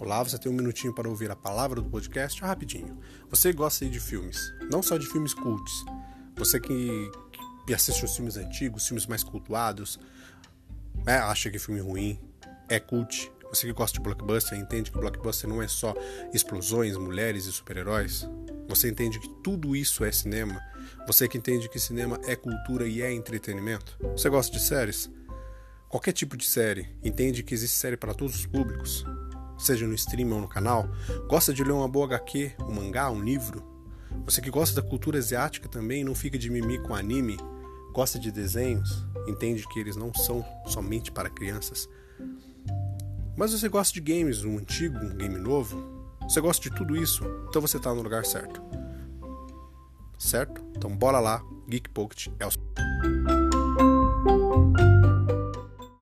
Olá, você tem um minutinho para ouvir a palavra do podcast rapidinho. Você gosta de filmes, não só de filmes cults. Você que, que assiste os filmes antigos, filmes mais cultuados, né, acha que filme ruim é cult. Você que gosta de blockbuster entende que blockbuster não é só explosões, mulheres e super-heróis. Você entende que tudo isso é cinema. Você que entende que cinema é cultura e é entretenimento. Você gosta de séries? Qualquer tipo de série. Entende que existe série para todos os públicos? Seja no stream ou no canal? Gosta de ler uma boa HQ, um mangá, um livro? Você que gosta da cultura asiática também não fica de mimi com anime? Gosta de desenhos? Entende que eles não são somente para crianças? Mas você gosta de games, um antigo, um game novo? Você gosta de tudo isso? Então você está no lugar certo. Certo? Então bora lá, Geek Pocket é o